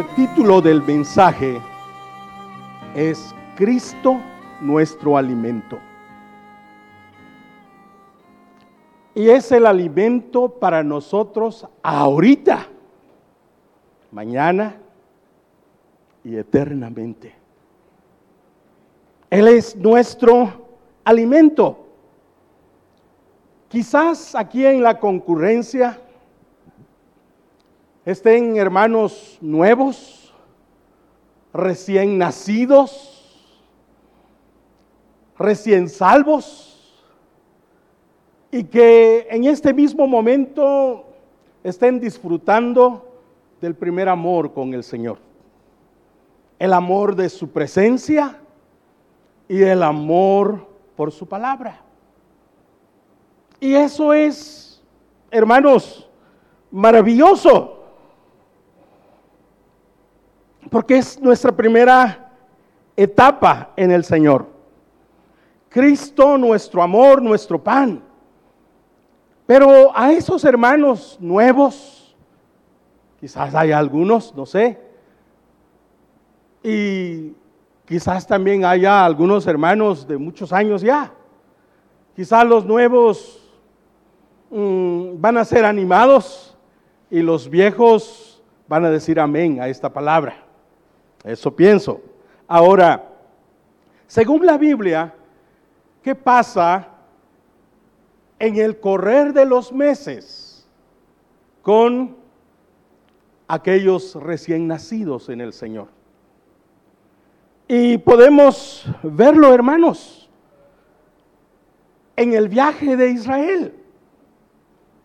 El título del mensaje es Cristo nuestro alimento. Y es el alimento para nosotros ahorita, mañana y eternamente. Él es nuestro alimento. Quizás aquí en la concurrencia estén hermanos nuevos, recién nacidos, recién salvos, y que en este mismo momento estén disfrutando del primer amor con el Señor. El amor de su presencia y el amor por su palabra. Y eso es, hermanos, maravilloso. Porque es nuestra primera etapa en el Señor. Cristo, nuestro amor, nuestro pan. Pero a esos hermanos nuevos, quizás hay algunos, no sé, y quizás también haya algunos hermanos de muchos años ya. Quizás los nuevos mmm, van a ser animados y los viejos van a decir amén a esta palabra. Eso pienso. Ahora, según la Biblia, ¿qué pasa en el correr de los meses con aquellos recién nacidos en el Señor. Y podemos verlo, hermanos, en el viaje de Israel.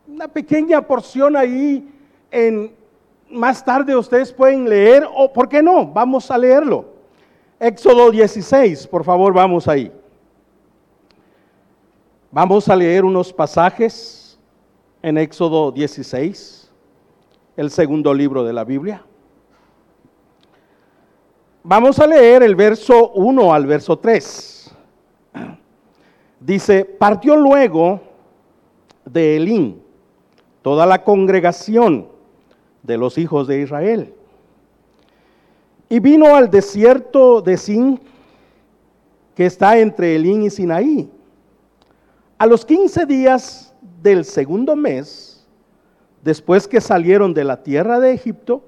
Una pequeña porción ahí en más tarde ustedes pueden leer o por qué no, vamos a leerlo. Éxodo 16, por favor, vamos ahí. Vamos a leer unos pasajes en Éxodo 16, el segundo libro de la Biblia. Vamos a leer el verso 1 al verso 3. Dice, partió luego de Elín toda la congregación de los hijos de Israel y vino al desierto de Sin, que está entre Elín y Sinaí a los 15 días del segundo mes, después que salieron de la tierra de Egipto,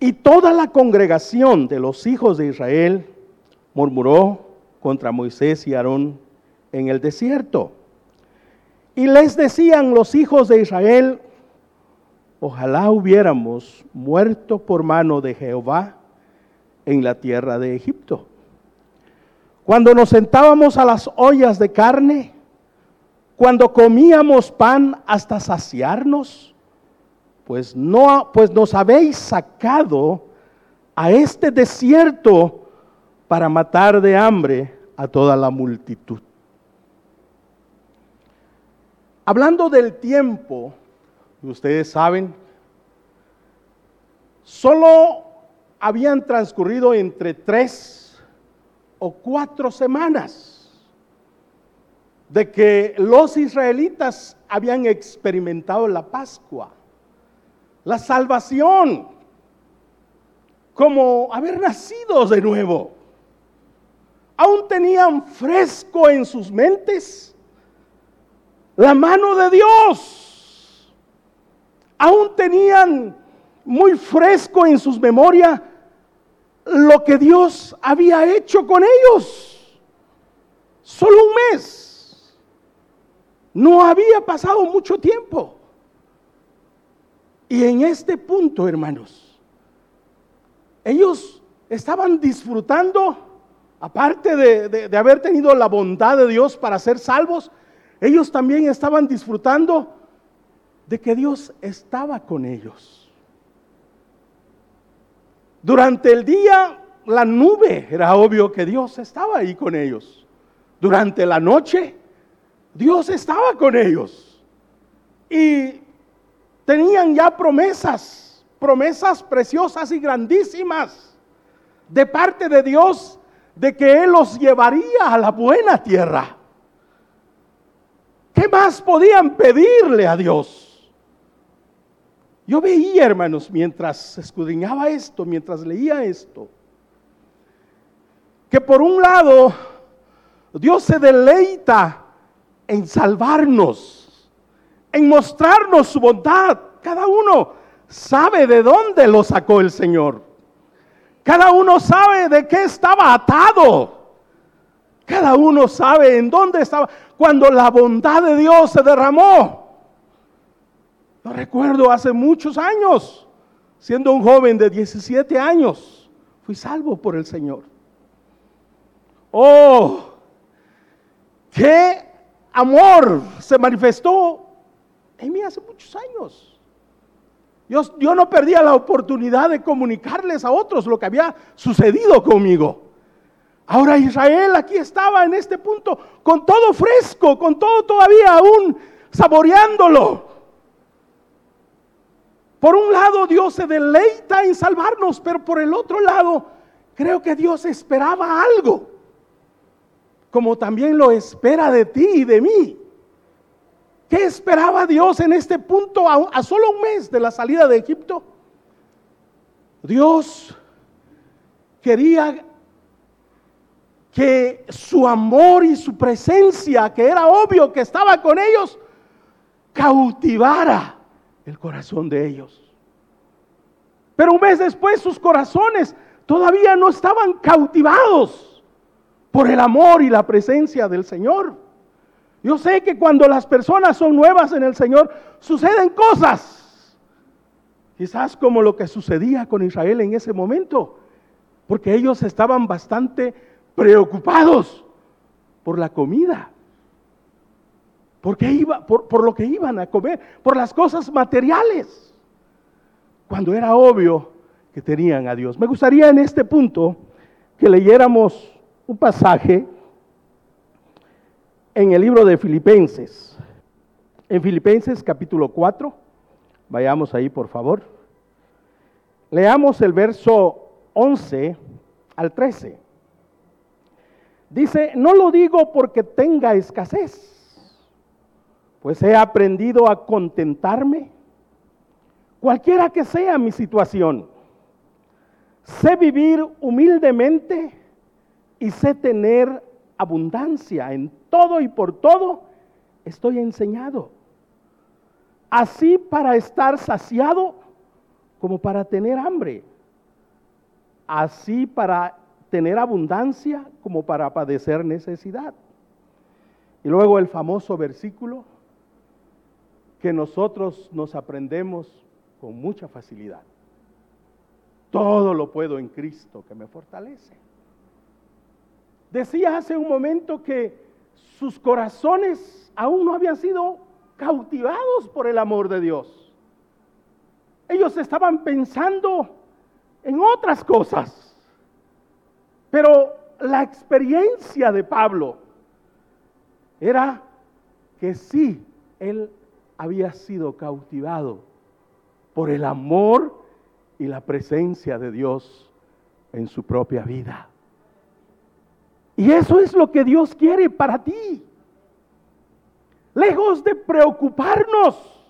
y toda la congregación de los hijos de Israel murmuró contra Moisés y Aarón en el desierto. Y les decían los hijos de Israel, ojalá hubiéramos muerto por mano de Jehová en la tierra de Egipto cuando nos sentábamos a las ollas de carne, cuando comíamos pan hasta saciarnos, pues no pues nos habéis sacado a este desierto para matar de hambre a toda la multitud. Hablando del tiempo, ustedes saben, solo habían transcurrido entre tres o cuatro semanas de que los israelitas habían experimentado la Pascua, la salvación, como haber nacido de nuevo. Aún tenían fresco en sus mentes la mano de Dios. Aún tenían muy fresco en sus memorias lo que Dios había hecho con ellos. Solo un mes. No había pasado mucho tiempo. Y en este punto, hermanos, ellos estaban disfrutando, aparte de, de, haber tenido la bondad de Dios para ser salvos, ellos también estaban disfrutando de que Dios estaba con ellos. Durante el día, la nube, era obvio que Dios estaba ahí con ellos. Durante la noche, Dios estaba con ellos. Y tenían ya promesas, promesas preciosas y grandísimas de parte de Dios de que Él los llevaría a la buena tierra. ¿Qué más podían pedirle a Dios? Yo veía, hermanos, mientras escudriñaba esto, mientras leía esto, que por un lado Dios se deleita en salvarnos, en mostrarnos su bondad. Cada uno sabe de dónde lo sacó el Señor. Cada uno sabe de qué estaba atado. Cada uno sabe en dónde estaba cuando la bondad de Dios se derramó. Lo recuerdo hace muchos años, siendo un joven de 17 años, fui salvo por el Señor. Oh, qué amor se manifestó en mí hace muchos años. Yo, yo, no perdía la oportunidad de comunicarles a otros lo que había sucedido conmigo. Ahora Israel aquí estaba en este punto con todo fresco, con todo todavía aún saboreándolo. Por un lado Dios se deleita en salvarnos, pero por el otro lado creo que Dios esperaba algo, como también lo espera de ti y de mí. ¿Qué esperaba Dios en este punto a, solo un mes de la salida de Egipto? Dios quería que su amor y su presencia, que era obvio que estaba con ellos, cautivara el corazón de ellos. Pero un mes después sus corazones todavía no estaban cautivados por el amor y la presencia del Señor. Yo sé que cuando las personas son nuevas en el Señor, suceden cosas. Quizás como lo que sucedía con Israel en ese momento, porque ellos estaban bastante preocupados por la comida, porque iba, por, por lo que iban a comer, por las cosas materiales, cuando era obvio que tenían a Dios. Me gustaría en este punto que leyéramos un pasaje en el libro de Filipenses. En Filipenses capítulo 4, vayamos ahí por favor. Leamos el verso 11 al 13. Dice, no lo digo porque tenga escasez, pues he aprendido a contentarme, cualquiera que sea mi situación. Sé vivir humildemente y sé tener abundancia en todo y por todo. Estoy enseñado. Así para estar saciado como para tener hambre. Así para tener abundancia como para padecer necesidad. Y luego el famoso versículo que nosotros nos aprendemos con mucha facilidad. Todo lo puedo en Cristo que me fortalece. Decía hace un momento que sus corazones aún no habían sido cautivados por el amor de Dios. Ellos estaban pensando en otras cosas. Pero la experiencia de Pablo era que sí, él había sido cautivado por el amor y la presencia de Dios en su propia vida. Y eso es lo que Dios quiere para ti. Lejos de preocuparnos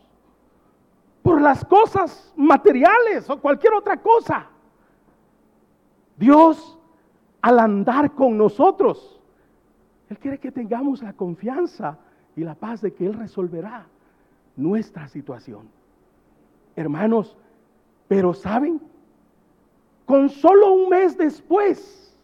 por las cosas materiales o cualquier otra cosa, Dios al andar con nosotros. Él quiere que tengamos la confianza y la paz de que Él resolverá nuestra situación. Hermanos, pero ¿saben? Con solo un mes después,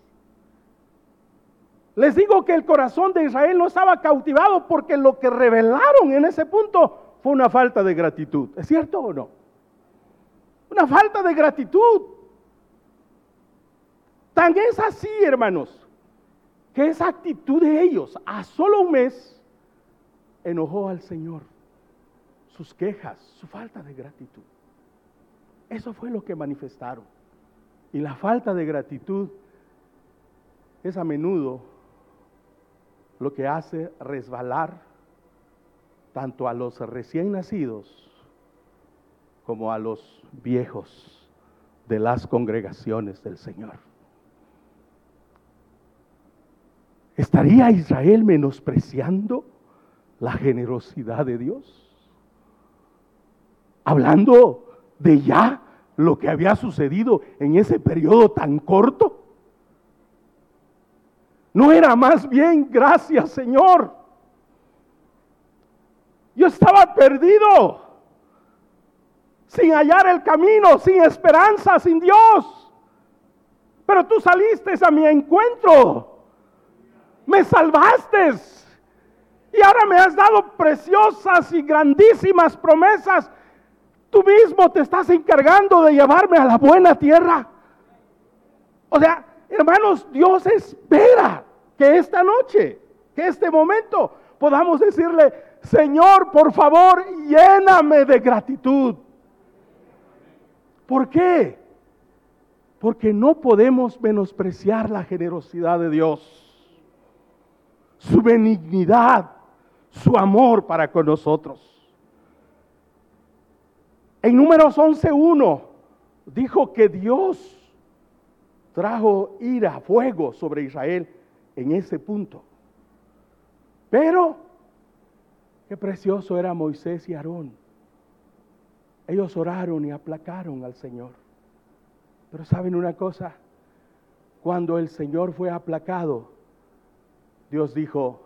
les digo que el corazón de Israel no estaba cautivado porque lo que revelaron en ese punto fue una falta de gratitud. ¿Es cierto o no? Una falta de gratitud. Tan es así, hermanos, que esa actitud de ellos a solo un mes enojó al Señor. Sus quejas, su falta de gratitud. Eso fue lo que manifestaron. Y la falta de gratitud es a menudo lo que hace resbalar tanto a los recién nacidos como a los viejos de las congregaciones del Señor. ¿Estaría Israel menospreciando la generosidad de Dios? Hablando de ya lo que había sucedido en ese periodo tan corto? No era más bien, gracias Señor. Yo estaba perdido, sin hallar el camino, sin esperanza, sin Dios. Pero tú saliste a mi encuentro, me salvaste y ahora me has dado preciosas y grandísimas promesas. Tú mismo te estás encargando de llevarme a la buena tierra. O sea, hermanos, Dios espera que esta noche, que este momento podamos decirle, Señor, por favor, lléname de gratitud. ¿Por qué? Porque no podemos menospreciar la generosidad de Dios, su benignidad, su amor para con nosotros. En números 11.1 dijo que Dios trajo ira, fuego sobre Israel en ese punto. Pero, qué precioso era Moisés y Aarón. Ellos oraron y aplacaron al Señor. Pero saben una cosa, cuando el Señor fue aplacado, Dios dijo,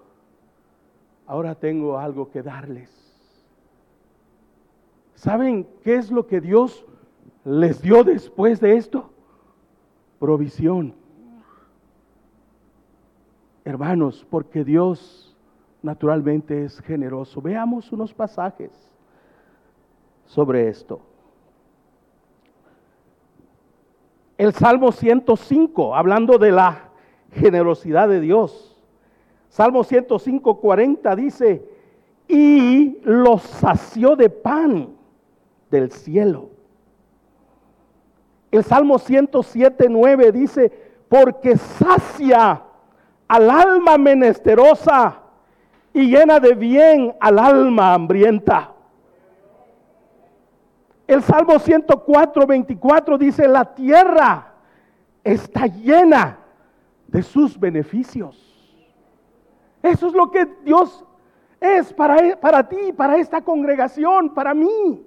ahora tengo algo que darles. ¿Saben qué es lo que Dios les dio después de esto? Provisión. Hermanos, porque Dios naturalmente es generoso. Veamos unos pasajes sobre esto. El Salmo 105, hablando de la generosidad de Dios. Salmo 105, 40 dice, y los sació de pan del cielo. El Salmo 107, 9 dice, porque sacia al alma menesterosa y llena de bien al alma hambrienta. El Salmo 104, 24 dice, la tierra está llena de sus beneficios. Eso es lo que Dios es para, para ti, para esta congregación, para mí.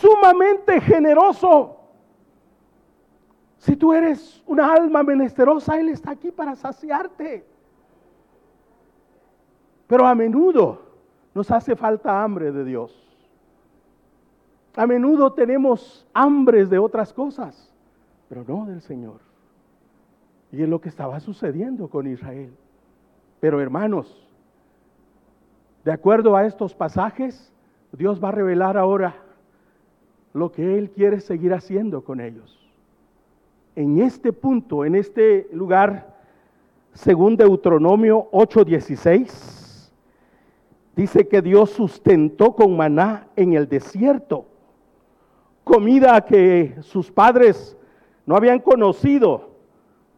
Sumamente generoso. Si tú eres una alma menesterosa, Él está aquí para saciarte. Pero a menudo nos hace falta hambre de Dios. A menudo tenemos hambres de otras cosas, pero no del Señor. Y es lo que estaba sucediendo con Israel. Pero hermanos, de acuerdo a estos pasajes, Dios va a revelar ahora lo que Él quiere seguir haciendo con ellos en este punto, en este lugar, según Deuteronomio 8:16, dice que Dios sustentó con maná en el desierto, comida que sus padres no habían conocido,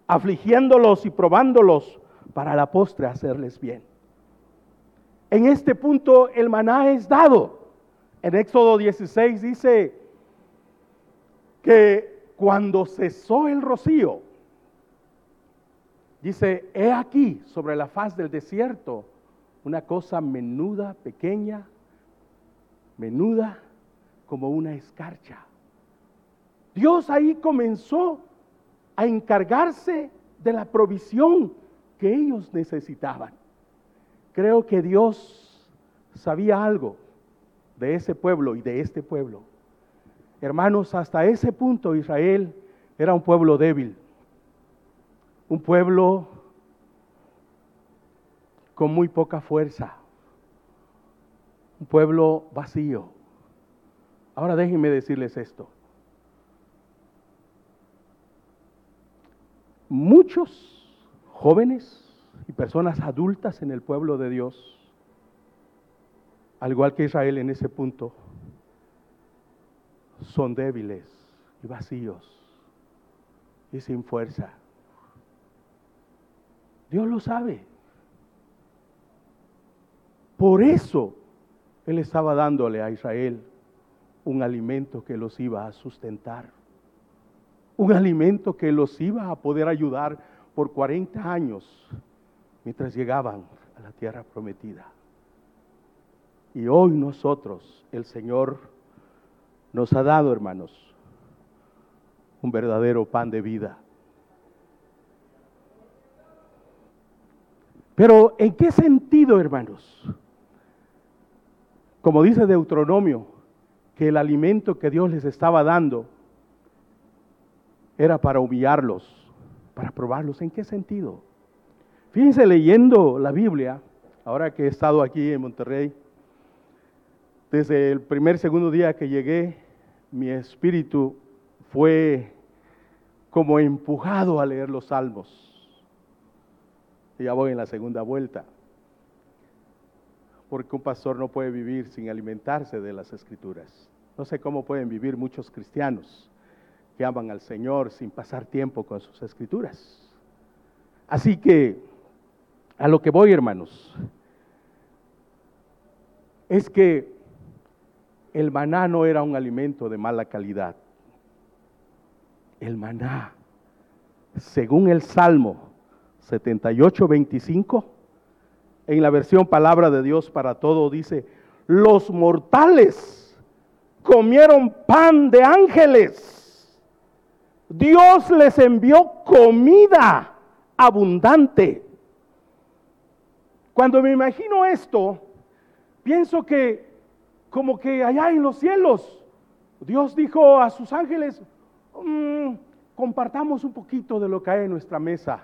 afligiéndolos y probándolos para la postre hacerles bien. En este punto el maná es dado. En Éxodo 16 dice que cuando cesó el rocío, dice, he aquí sobre la faz del desierto una cosa menuda, pequeña, menuda como una escarcha. Dios ahí comenzó a encargarse de la provisión que ellos necesitaban. Creo que Dios sabía algo de ese pueblo y de este pueblo. Hermanos, hasta ese punto Israel era un pueblo débil, un pueblo con muy poca fuerza, un pueblo vacío. Ahora déjenme decirles esto. Muchos jóvenes y personas adultas en el pueblo de Dios, al igual que Israel en ese punto, son débiles y vacíos y sin fuerza. Dios lo sabe. Por eso Él estaba dándole a Israel un alimento que los iba a sustentar. Un alimento que los iba a poder ayudar por 40 años mientras llegaban a la tierra prometida. Y hoy nosotros, el Señor nos ha dado, hermanos, un verdadero pan de vida. Pero ¿en qué sentido, hermanos? Como dice Deuteronomio, que el alimento que Dios les estaba dando era para humillarlos, para probarlos. ¿En qué sentido? Fíjense leyendo la Biblia, ahora que he estado aquí en Monterrey, desde el primer, segundo día que llegué, mi espíritu fue como empujado a leer los salmos. Y ya voy en la segunda vuelta. Porque un pastor no puede vivir sin alimentarse de las escrituras. No sé cómo pueden vivir muchos cristianos que aman al Señor sin pasar tiempo con sus escrituras. Así que, a lo que voy, hermanos, es que el maná no era un alimento de mala calidad. El maná, según el Salmo 78, 25, en la versión Palabra de Dios para todo, dice, los mortales comieron pan de ángeles Dios les envió comida abundante. Cuando me imagino esto, pienso que como que allá en los cielos, Dios dijo a sus ángeles, mm, compartamos un poquito de lo que hay en nuestra mesa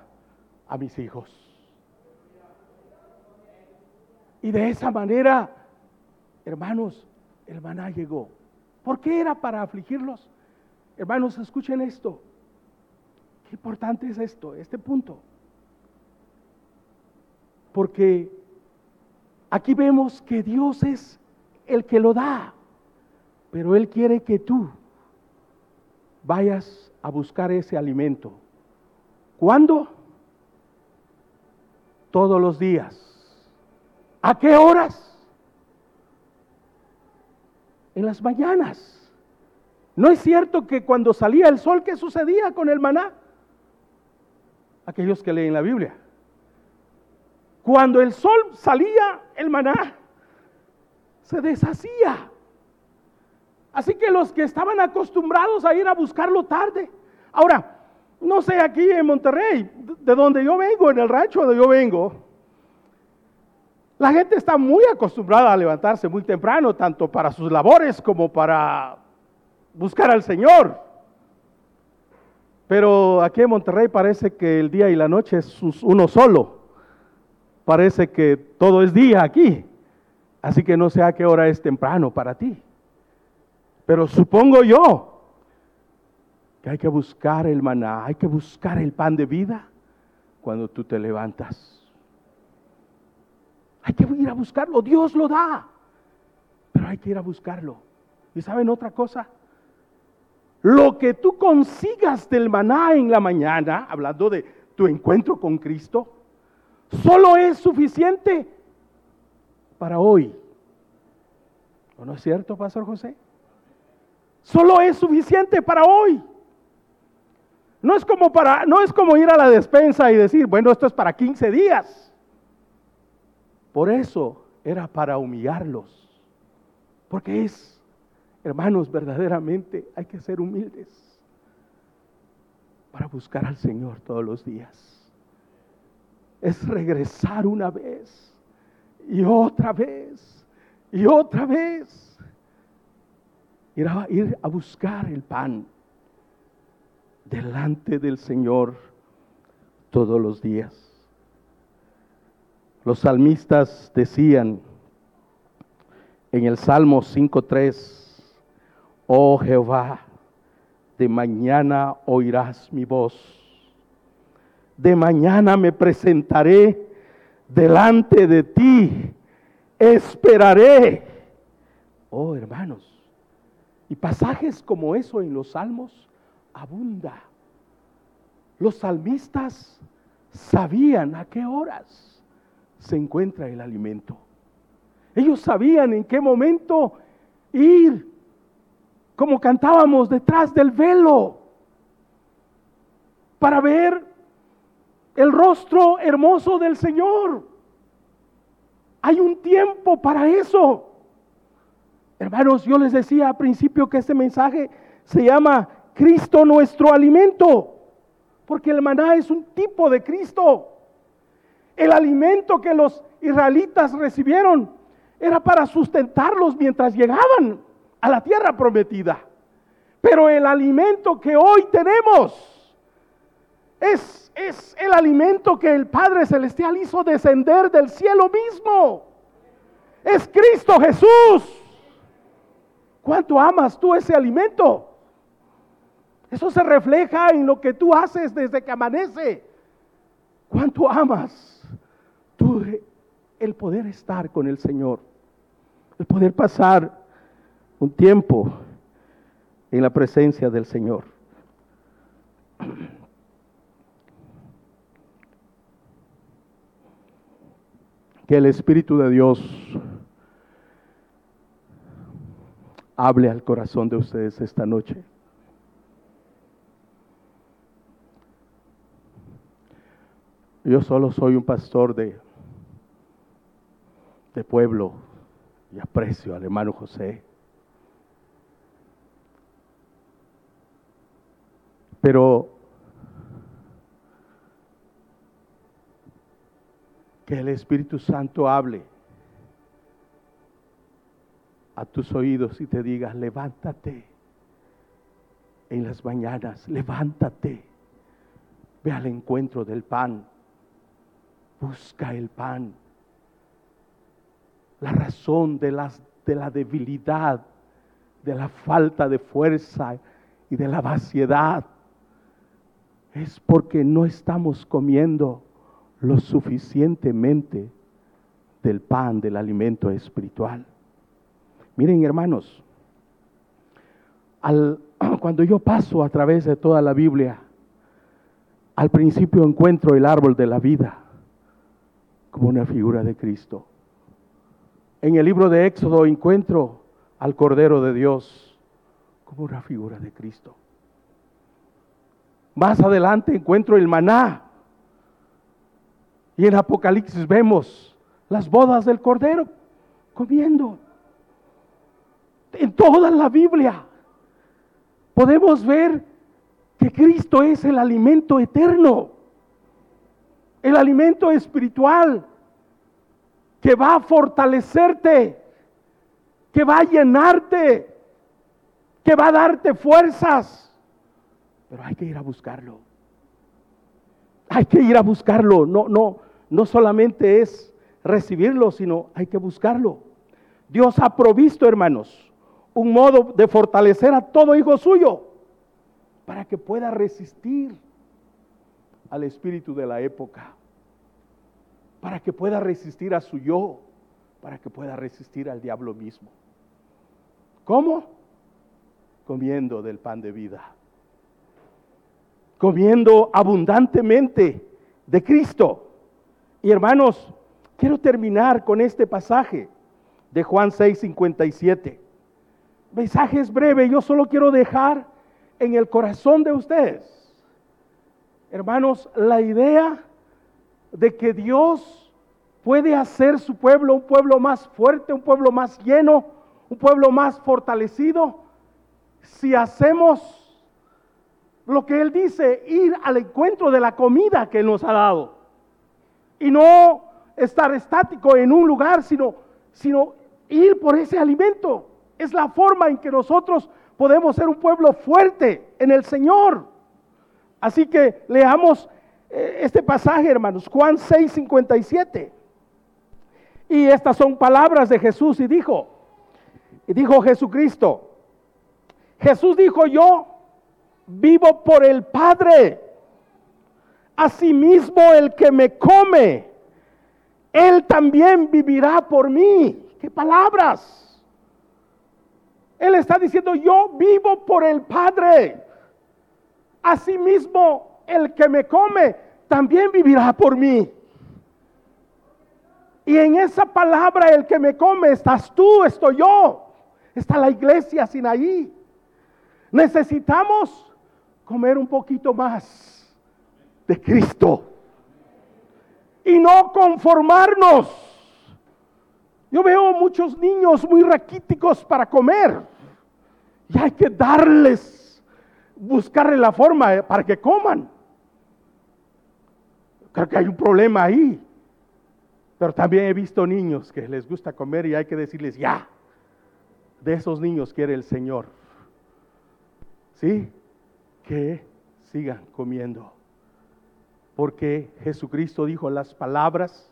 a mis hijos. Y de esa manera, hermanos, el maná llegó. ¿Por qué era para afligirlos? Hermanos, escuchen esto. Qué importante es esto, este punto. Porque aquí vemos que Dios es el que lo da, pero Él quiere que tú vayas a buscar ese alimento. ¿Cuándo? Todos los días. ¿A qué horas? En las mañanas. ¿No es cierto que cuando salía el sol, ¿qué sucedía con el maná? Aquellos que leen la Biblia. Cuando el sol salía, el maná se deshacía. Así que los que estaban acostumbrados a ir a buscarlo tarde. Ahora, no sé aquí en Monterrey, de donde yo vengo, en el rancho donde yo vengo, la gente está muy acostumbrada a levantarse muy temprano, tanto para sus labores como para buscar al Señor. Pero aquí en Monterrey parece que el día y la noche es uno solo. Parece que todo es día aquí. Así que no sé a qué hora es temprano para ti. Pero supongo yo que hay que buscar el maná, hay que buscar el pan de vida cuando tú te levantas. Hay que ir a buscarlo, Dios lo da, pero hay que ir a buscarlo. ¿Y saben otra cosa? Lo que tú consigas del maná en la mañana, hablando de tu encuentro con Cristo, solo es suficiente para hoy. ¿O no es cierto, Pastor José? Solo es suficiente para hoy. No es como para no es como ir a la despensa y decir, bueno, esto es para 15 días. Por eso era para humillarlos. Porque es Hermanos, verdaderamente hay que ser humildes para buscar al Señor todos los días. Es regresar una vez y otra vez y otra vez. Ir a, ir a buscar el pan delante del Señor todos los días. Los salmistas decían en el Salmo 5.3, Oh Jehová, de mañana oirás mi voz. De mañana me presentaré delante de ti. Esperaré. Oh hermanos. Y pasajes como eso en los salmos abunda. Los salmistas sabían a qué horas se encuentra el alimento. Ellos sabían en qué momento ir como cantábamos detrás del velo, para ver el rostro hermoso del Señor. Hay un tiempo para eso. Hermanos, yo les decía al principio que este mensaje se llama Cristo nuestro alimento, porque el maná es un tipo de Cristo. El alimento que los israelitas recibieron era para sustentarlos mientras llegaban a la tierra prometida. Pero el alimento que hoy tenemos es, es el alimento que el Padre Celestial hizo descender del cielo mismo. Es Cristo Jesús. ¿Cuánto amas tú ese alimento? Eso se refleja en lo que tú haces desde que amanece. ¿Cuánto amas tú el poder estar con el Señor? El poder pasar un tiempo en la presencia del Señor. Que el Espíritu de Dios hable al corazón de ustedes esta noche. Yo solo soy un pastor de, de pueblo y aprecio al hermano José. Pero que el Espíritu Santo hable a tus oídos y te diga, levántate en las mañanas, levántate, ve al encuentro del pan, busca el pan. La razón de, las, de la debilidad, de la falta de fuerza y de la vaciedad es porque no estamos comiendo lo suficientemente del pan, del alimento espiritual. Miren hermanos, cuando yo paso a través de toda la Biblia, al principio encuentro el árbol de la vida como una figura de Cristo. En el libro de Éxodo encuentro al Cordero de Dios como una figura de Cristo. Más adelante encuentro el maná. Y en Apocalipsis vemos las bodas del Cordero comiendo. En toda la Biblia podemos ver que Cristo es el alimento eterno, el alimento espiritual que va a fortalecerte, que va a llenarte, que va a darte fuerzas pero hay que ir a buscarlo. Hay que ir a buscarlo. No, no, no solamente es recibirlo, sino hay que buscarlo. Dios ha provisto, hermanos, un modo de fortalecer a todo hijo suyo para que pueda resistir al espíritu de la época, para que pueda resistir a su yo, para que pueda resistir al diablo mismo. ¿Cómo? Comiendo del pan de vida comiendo abundantemente de Cristo. Y hermanos, quiero terminar con este pasaje de Juan 6, 57. Mensaje es breve, yo solo quiero dejar en el corazón de ustedes, hermanos, la idea de que Dios puede hacer su pueblo un pueblo más fuerte, un pueblo más lleno, un pueblo más fortalecido, si hacemos lo que Él dice, ir al encuentro de la comida que nos ha dado. Y no estar estático en un lugar, sino, sino ir por ese alimento. Es la forma en que nosotros podemos ser un pueblo fuerte en el Señor. Así que leamos eh, este pasaje, hermanos, Juan 6, 57. Y estas son palabras de Jesús y dijo, y dijo Jesucristo, Jesús dijo yo, vivo por el Padre. Asimismo, el que me come, él también vivirá por mí. ¿Qué palabras? Él está diciendo, yo vivo por el Padre. Asimismo, el que me come, también vivirá por mí. Y en esa palabra, el que me come, estás tú, estoy yo. Está la iglesia sin ahí. Necesitamos comer un poquito más de Cristo y no conformarnos Yo veo muchos niños muy raquíticos para comer. Y hay que darles, buscarle la forma para que coman. Creo que hay un problema ahí. Pero también he visto niños que les gusta comer y hay que decirles, ya, de esos niños quiere el Señor. ¿Sí? Que sigan comiendo. Porque Jesucristo dijo las palabras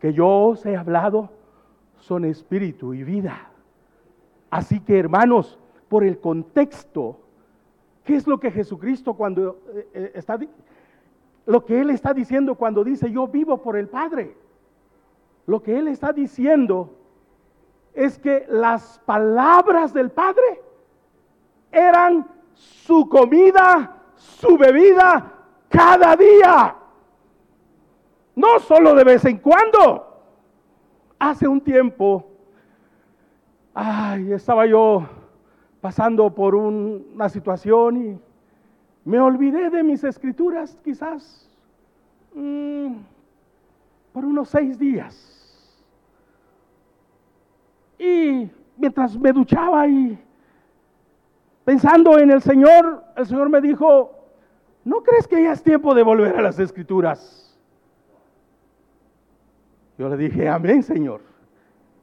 que yo os he hablado son espíritu y vida. Así que hermanos, por el contexto, ¿qué es lo que Jesucristo cuando eh, eh, está, lo que Él está diciendo cuando dice yo vivo por el Padre? Lo que Él está diciendo es que las palabras del Padre eran su comida, su bebida cada día. No solo de vez en cuando. Hace un tiempo, ay, estaba yo pasando por una situación y me olvidé de mis escrituras quizás mm, por unos seis días. Y mientras me duchaba y pensando en el Señor, el Señor me dijo, ¿no crees que ya es tiempo de volver a las escrituras? Yo le dije, amén, Señor.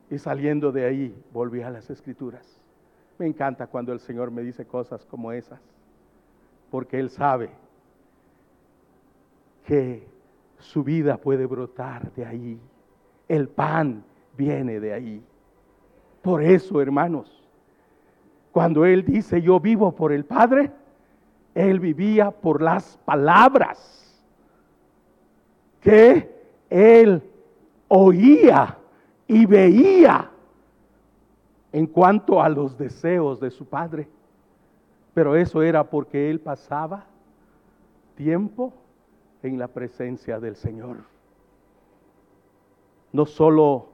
Y saliendo de ahí, volví a las escrituras. Me encanta cuando el Señor me dice cosas como esas, porque Él sabe que su vida puede brotar de ahí. El pan viene de ahí. Por eso, hermanos, cuando Él dice, yo vivo por el Padre, Él vivía por las palabras que Él oía y veía en cuanto a los deseos de su padre. Pero eso era porque él pasaba tiempo en la presencia del Señor. No solo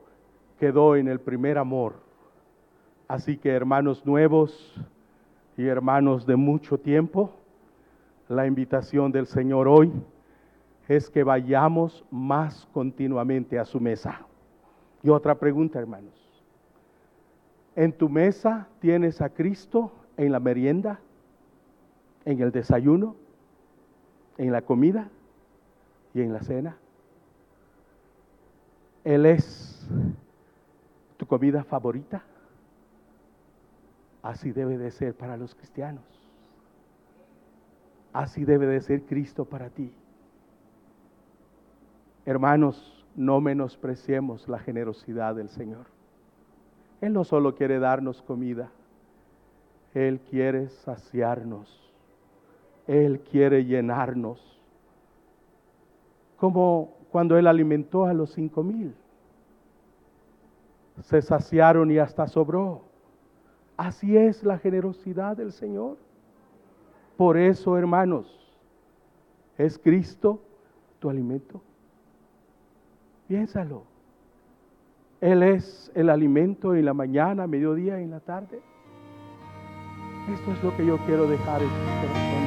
quedó en el primer amor, así que hermanos nuevos y hermanos de mucho tiempo, la invitación del Señor hoy es que vayamos más continuamente a su mesa. Y otra pregunta, hermanos. ¿En tu mesa tienes a Cristo en la merienda, en el desayuno, en la comida y en la cena? Él es tu comida favorita. Así debe de ser para los cristianos. Así debe de ser Cristo para ti. Hermanos, no menospreciemos la generosidad del Señor. Él no solo quiere darnos comida, Él quiere saciarnos, Él quiere llenarnos, como cuando Él alimentó a los cinco mil. Se saciaron y hasta sobró. Así es la generosidad del Señor. Por eso, hermanos, es Cristo tu alimento. Piénsalo. Él es el alimento en la mañana, mediodía y en la tarde. Esto es lo que yo quiero dejar en